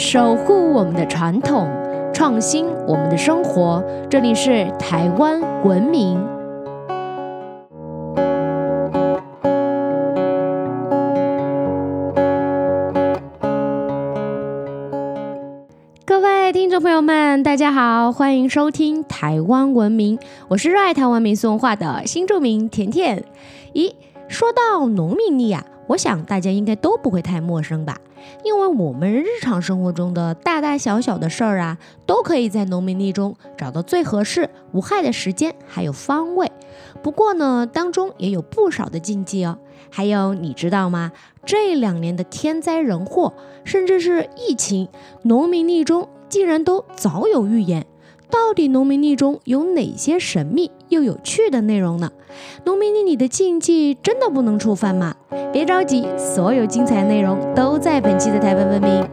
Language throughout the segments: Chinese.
守护我们的传统，创新我们的生活。这里是台湾文明。各位听众朋友们，大家好，欢迎收听台湾文明，我是热爱台湾民俗文化的新住民甜甜。咦，说到农民历啊，我想大家应该都不会太陌生吧？因为我们日常生活中的大大小小的事儿啊，都可以在农民历中找到最合适、无害的时间还有方位。不过呢，当中也有不少的禁忌哦。还有，你知道吗？这两年的天灾人祸，甚至是疫情，农民历中竟然都早有预言。到底农民历中有哪些神秘又有趣的内容呢？农民历里的禁忌真的不能触犯吗？别着急，所有精彩内容都在本期的台湾文明。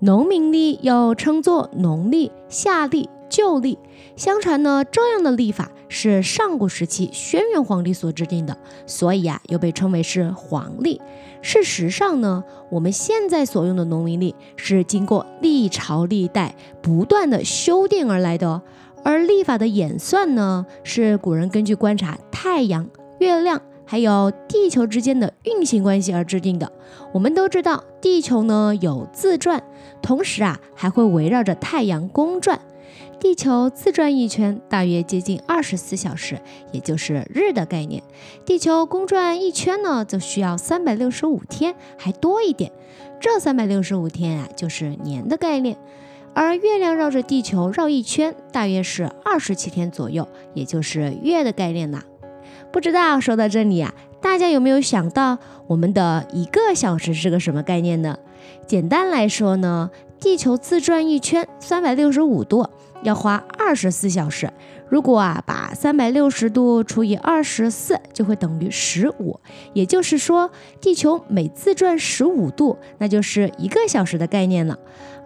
农民历又称作农历、夏历、旧历。相传呢，这样的历法是上古时期轩辕皇帝所制定的，所以啊，又被称为是黄历。事实上呢，我们现在所用的农民历是经过历朝历代不断的修订而来的哦。而历法的演算呢，是古人根据观察太阳、月亮还有地球之间的运行关系而制定的。我们都知道，地球呢有自转，同时啊，还会围绕着太阳公转。地球自转一圈大约接近二十四小时，也就是日的概念。地球公转一圈呢，则需要三百六十五天，还多一点。这三百六十五天啊，就是年的概念。而月亮绕着地球绕一圈，大约是二十七天左右，也就是月的概念啦。不知道说到这里啊，大家有没有想到我们的一个小时是个什么概念呢？简单来说呢，地球自转一圈三百六十五度。要花二十四小时，如果啊把三百六十度除以二十四，就会等于十五。也就是说，地球每自转十五度，那就是一个小时的概念了。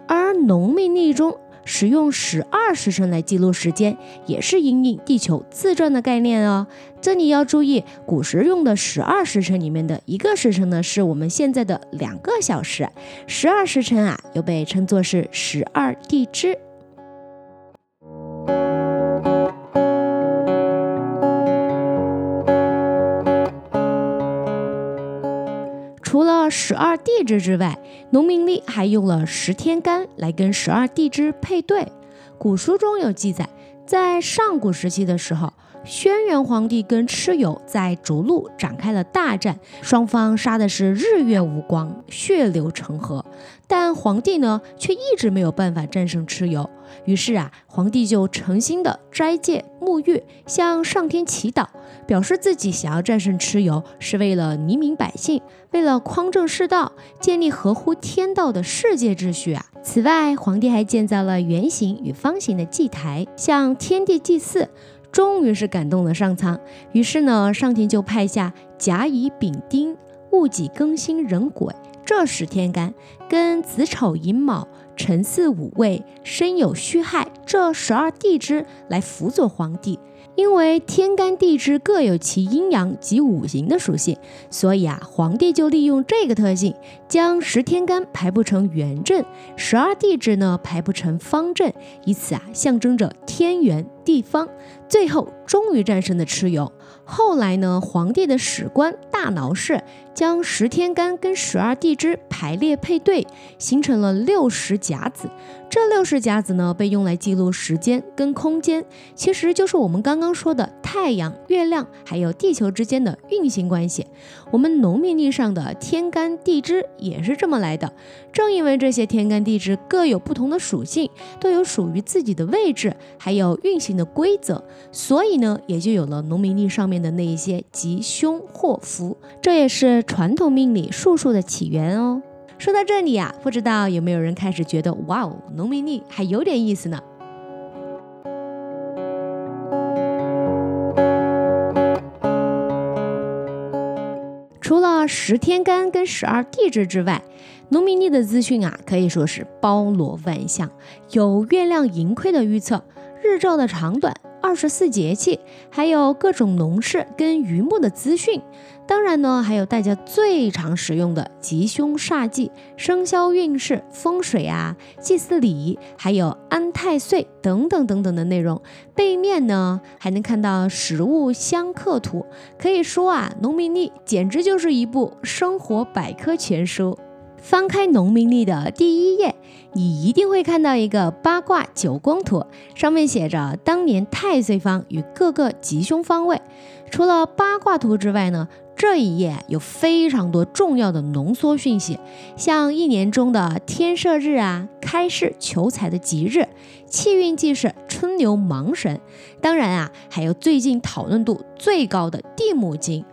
而农民历中使用十二时辰来记录时间，也是因应地球自转的概念哦。这里要注意，古时用的十二时辰里面的一个时辰呢，是我们现在的两个小时。十二时辰啊，又被称作是十二地支。十二地支之外，农民历还用了十天干来跟十二地支配对。古书中有记载，在上古时期的时候，轩辕皇帝跟蚩尤在逐鹿展开了大战，双方杀的是日月无光，血流成河。但皇帝呢，却一直没有办法战胜蚩尤。于是啊，皇帝就诚心的斋戒沐浴，向上天祈祷，表示自己想要战胜蚩尤，是为了黎民百姓，为了匡正世道，建立合乎天道的世界秩序啊。此外，皇帝还建造了圆形与方形的祭台，向天地祭祀，终于是感动了上苍。于是呢，上天就派下甲乙丙丁戊己庚辛壬癸。这十天干跟子丑寅卯辰巳午未申酉戌亥这十二地支来辅佐皇帝。因为天干地支各有其阴阳及五行的属性，所以啊，皇帝就利用这个特性，将十天干排布成圆阵，十二地支呢排布成方阵，以此啊象征着天圆地方。最后终于战胜了蚩尤。后来呢，皇帝的史官大挠氏将十天干跟十二地支排列配对，形成了六十甲子。这六十甲子呢，被用来记录时间跟空间，其实就是我们刚刚说的太阳、月亮还有地球之间的运行关系。我们农民历上的天干地支也是这么来的。正因为这些天干地支各有不同的属性，都有属于自己的位置，还有运行的规则，所以呢，也就有了农民历上面的那一些吉凶祸福。这也是传统命理术数的起源哦。说到这里啊，不知道有没有人开始觉得，哇哦，农民历还有点意思呢。十天干跟十二地支之外，农民历的资讯啊，可以说是包罗万象，有月亮盈亏的预测，日照的长短。二十四节气，还有各种农事跟榆木的资讯。当然呢，还有大家最常使用的吉凶煞忌、生肖运势、风水啊、祭祀礼仪，还有安太岁等等等等的内容。背面呢，还能看到食物相克图。可以说啊，农民历简直就是一部生活百科全书。翻开农民历的第一页，你一定会看到一个八卦九宫图，上面写着当年太岁方与各个吉凶方位。除了八卦图之外呢？这一页有非常多重要的浓缩讯息，像一年中的天赦日啊、开市求财的吉日、气运记事、春牛芒神，当然啊，还有最近讨论度最高的地母经。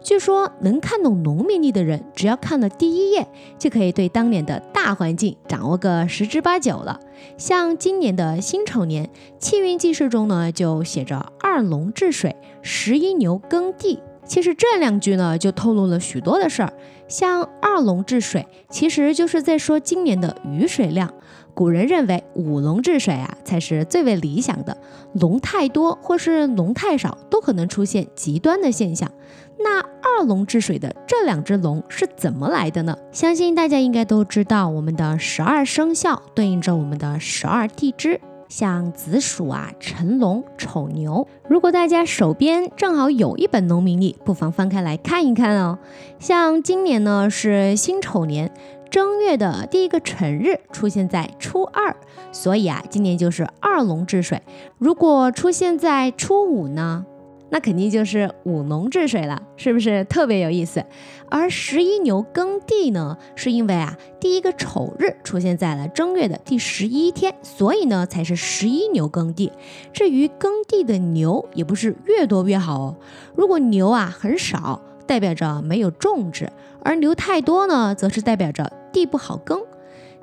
据说能看懂农民历的人，只要看了第一页，就可以对当年的大环境掌握个十之八九了。像今年的辛丑年，气运记事中呢，就写着二龙治水，十一牛耕地。其实这两句呢，就透露了许多的事儿。像二龙治水，其实就是在说今年的雨水量。古人认为五龙治水啊，才是最为理想的。龙太多或是龙太少，都可能出现极端的现象。那二龙治水的这两只龙是怎么来的呢？相信大家应该都知道，我们的十二生肖对应着我们的十二地支。像子鼠啊、辰龙、丑牛。如果大家手边正好有一本农民历，不妨翻开来看一看哦。像今年呢是辛丑年，正月的第一个辰日出现在初二，所以啊，今年就是二龙治水。如果出现在初五呢？那肯定就是五农治水了，是不是特别有意思？而十一牛耕地呢，是因为啊，第一个丑日出现在了正月的第十一天，所以呢才是十一牛耕地。至于耕地的牛，也不是越多越好哦。如果牛啊很少，代表着没有种植；而牛太多呢，则是代表着地不好耕。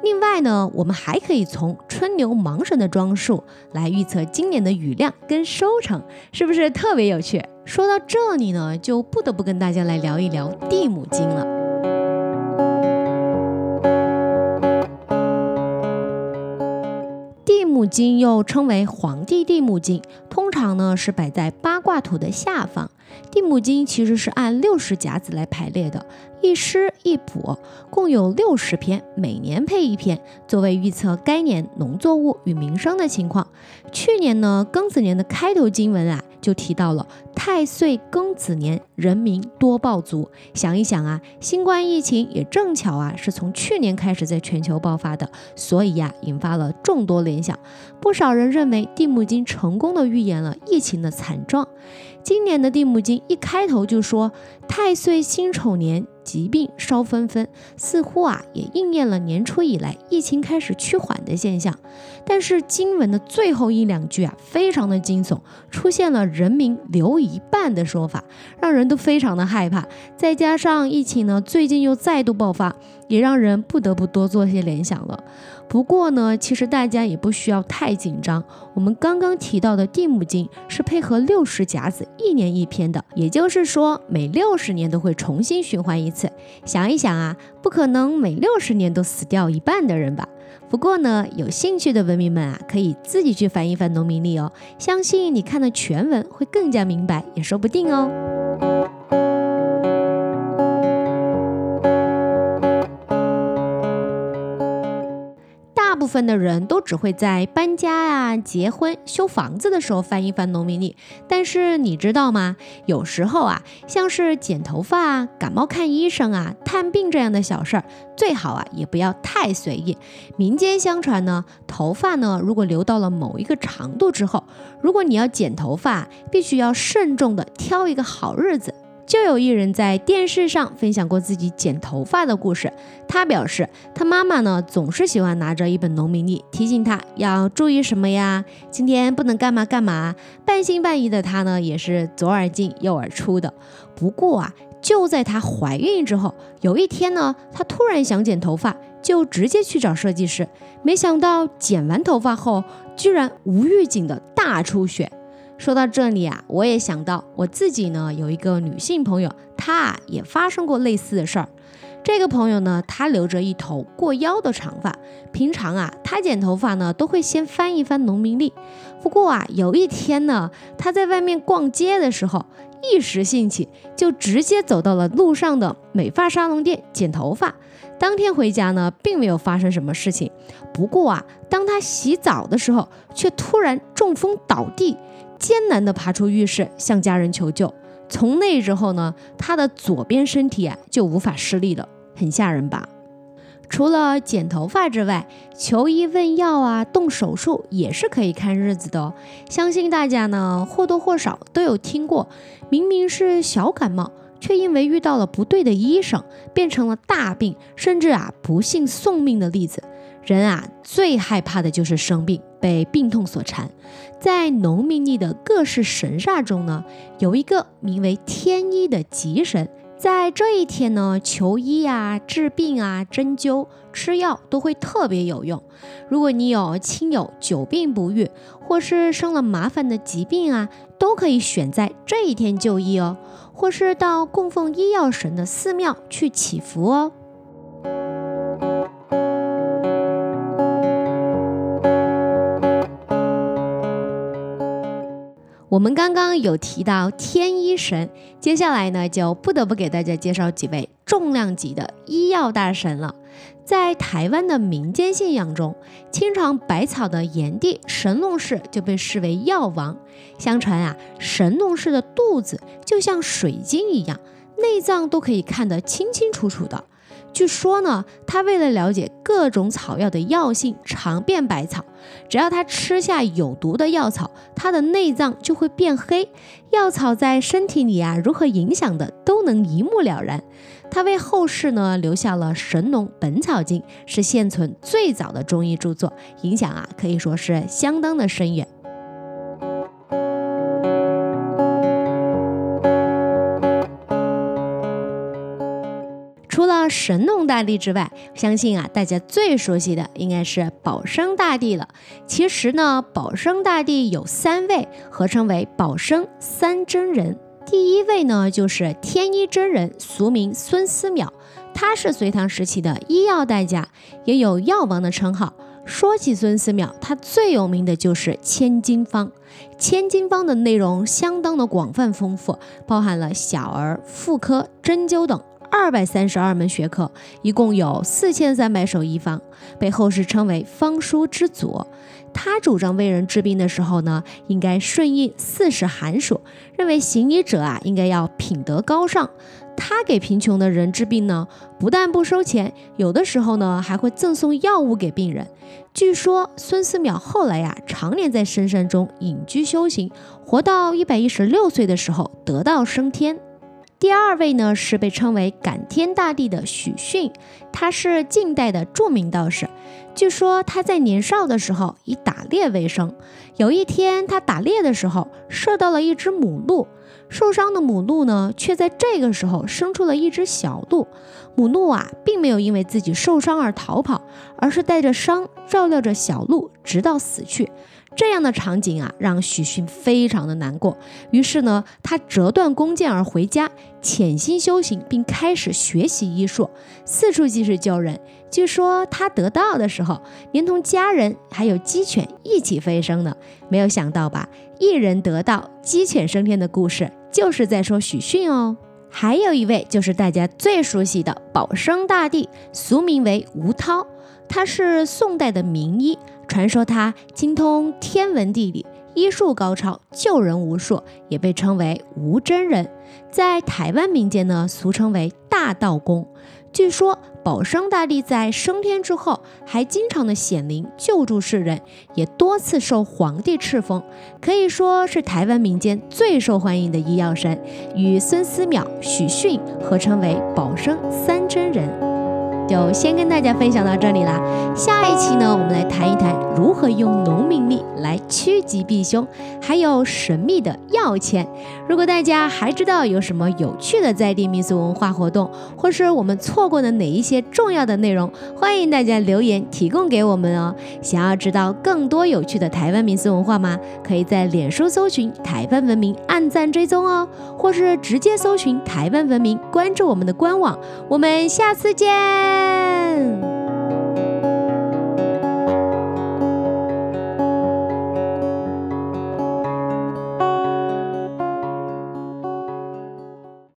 另外呢，我们还可以从春牛芒神的装束来预测今年的雨量跟收成，是不是特别有趣？说到这里呢，就不得不跟大家来聊一聊地母经了。母经又称为皇帝地母经，通常呢是摆在八卦图的下方。地母经其实是按六十甲子来排列的。一师一卜，共有六十篇，每年配一篇，作为预测该年农作物与民生的情况。去年呢，庚子年的开头经文啊，就提到了太岁庚子年，人民多暴卒。想一想啊，新冠疫情也正巧啊，是从去年开始在全球爆发的，所以呀，引发了众多联想。不少人认为地母经成功的预言了疫情的惨状。今年的地母经一开头就说太岁辛丑年。疾病稍纷纷，似乎啊也应验了年初以来疫情开始趋缓的现象。但是经文的最后一两句啊，非常的惊悚，出现了人民留一半的说法，让人都非常的害怕。再加上疫情呢，最近又再度爆发，也让人不得不多做些联想了。不过呢，其实大家也不需要太紧张。我们刚刚提到的地母经是配合六十甲子一年一篇的，也就是说每六十年都会重新循环一次。想一想啊，不可能每六十年都死掉一半的人吧？不过呢，有兴趣的文明们啊，可以自己去翻一翻农民历哦，相信你看了全文会更加明白，也说不定哦。部分的人都只会在搬家啊、结婚、修房子的时候翻一翻农民历，但是你知道吗？有时候啊，像是剪头发啊、感冒看医生啊、探病这样的小事儿，最好啊也不要太随意。民间相传呢，头发呢如果留到了某一个长度之后，如果你要剪头发，必须要慎重的挑一个好日子。就有一人在电视上分享过自己剪头发的故事。他表示，他妈妈呢总是喜欢拿着一本农民历提醒他要注意什么呀，今天不能干嘛干嘛。半信半疑的他呢，也是左耳进右耳出的。不过啊，就在她怀孕之后，有一天呢，她突然想剪头发，就直接去找设计师。没想到剪完头发后，居然无预警的大出血。说到这里啊，我也想到我自己呢，有一个女性朋友，她啊也发生过类似的事儿。这个朋友呢，他留着一头过腰的长发，平常啊，他剪头发呢都会先翻一翻农民历。不过啊，有一天呢，他在外面逛街的时候，一时兴起，就直接走到了路上的美发沙龙店剪头发。当天回家呢，并没有发生什么事情。不过啊，当他洗澡的时候，却突然中风倒地，艰难地爬出浴室，向家人求救。从那之后呢，他的左边身体啊就无法施力了，很吓人吧？除了剪头发之外，求医问药啊，动手术也是可以看日子的哦。相信大家呢或多或少都有听过，明明是小感冒，却因为遇到了不对的医生，变成了大病，甚至啊不幸送命的例子。人啊最害怕的就是生病，被病痛所缠。在农民历的各式神煞中呢，有一个名为天医的吉神，在这一天呢，求医啊、治病啊、针灸、吃药都会特别有用。如果你有亲友久病不愈，或是生了麻烦的疾病啊，都可以选在这一天就医哦，或是到供奉医药神的寺庙去祈福哦。我们刚刚有提到天医神，接下来呢就不得不给大家介绍几位重量级的医药大神了。在台湾的民间信仰中，清朝百草的炎帝神农氏就被视为药王。相传啊，神农氏的肚子就像水晶一样，内脏都可以看得清清楚楚的。据说呢，他为了了解各种草药的药性，尝遍百草。只要他吃下有毒的药草，他的内脏就会变黑。药草在身体里啊，如何影响的都能一目了然。他为后世呢留下了《神农本草经》，是现存最早的中医著作，影响啊可以说是相当的深远。了神农大帝之外，相信啊，大家最熟悉的应该是保生大帝了。其实呢，保生大帝有三位，合称为保生三真人。第一位呢，就是天一真人，俗名孙思邈，他是隋唐时期的医药大家，也有药王的称号。说起孙思邈，他最有名的就是千金方。千金方的内容相当的广泛丰富，包含了小儿、妇科、针灸等。二百三十二门学科，一共有四千三百首医方，被后世称为方书之祖。他主张为人治病的时候呢，应该顺应四时寒暑，认为行医者啊应该要品德高尚。他给贫穷的人治病呢，不但不收钱，有的时候呢还会赠送药物给病人。据说孙思邈后来呀，常年在深山中隐居修行，活到一百一十六岁的时候得道升天。第二位呢是被称为感天大帝的许逊，他是晋代的著名道士。据说他在年少的时候以打猎为生。有一天他打猎的时候射到了一只母鹿，受伤的母鹿呢却在这个时候生出了一只小鹿。母鹿啊并没有因为自己受伤而逃跑，而是带着伤照料着小鹿直到死去。这样的场景啊，让许逊非常的难过。于是呢，他折断弓箭而回家，潜心修行，并开始学习医术，四处济世救人。据说他得道的时候，连同家人还有鸡犬一起飞升呢。没有想到吧？一人得道，鸡犬升天的故事，就是在说许逊哦。还有一位就是大家最熟悉的保生大帝，俗名为吴涛，他是宋代的名医。传说他精通天文地理，医术高超，救人无数，也被称为吴真人。在台湾民间呢，俗称为大道公。据说保生大帝在升天之后，还经常的显灵救助世人，也多次受皇帝敕封，可以说是台湾民间最受欢迎的医药神，与孙思邈、许逊合称为保生三真人。就先跟大家分享到这里啦。下一期呢，我们来谈一谈如何用农民力来趋吉避凶，还有神秘的要钱。如果大家还知道有什么有趣的在地民俗文化活动，或是我们错过的哪一些重要的内容，欢迎大家留言提供给我们哦。想要知道更多有趣的台湾民俗文化吗？可以在脸书搜寻“台湾文明”，按赞追踪哦，或是直接搜寻“台湾文明”，关注我们的官网。我们下次见见。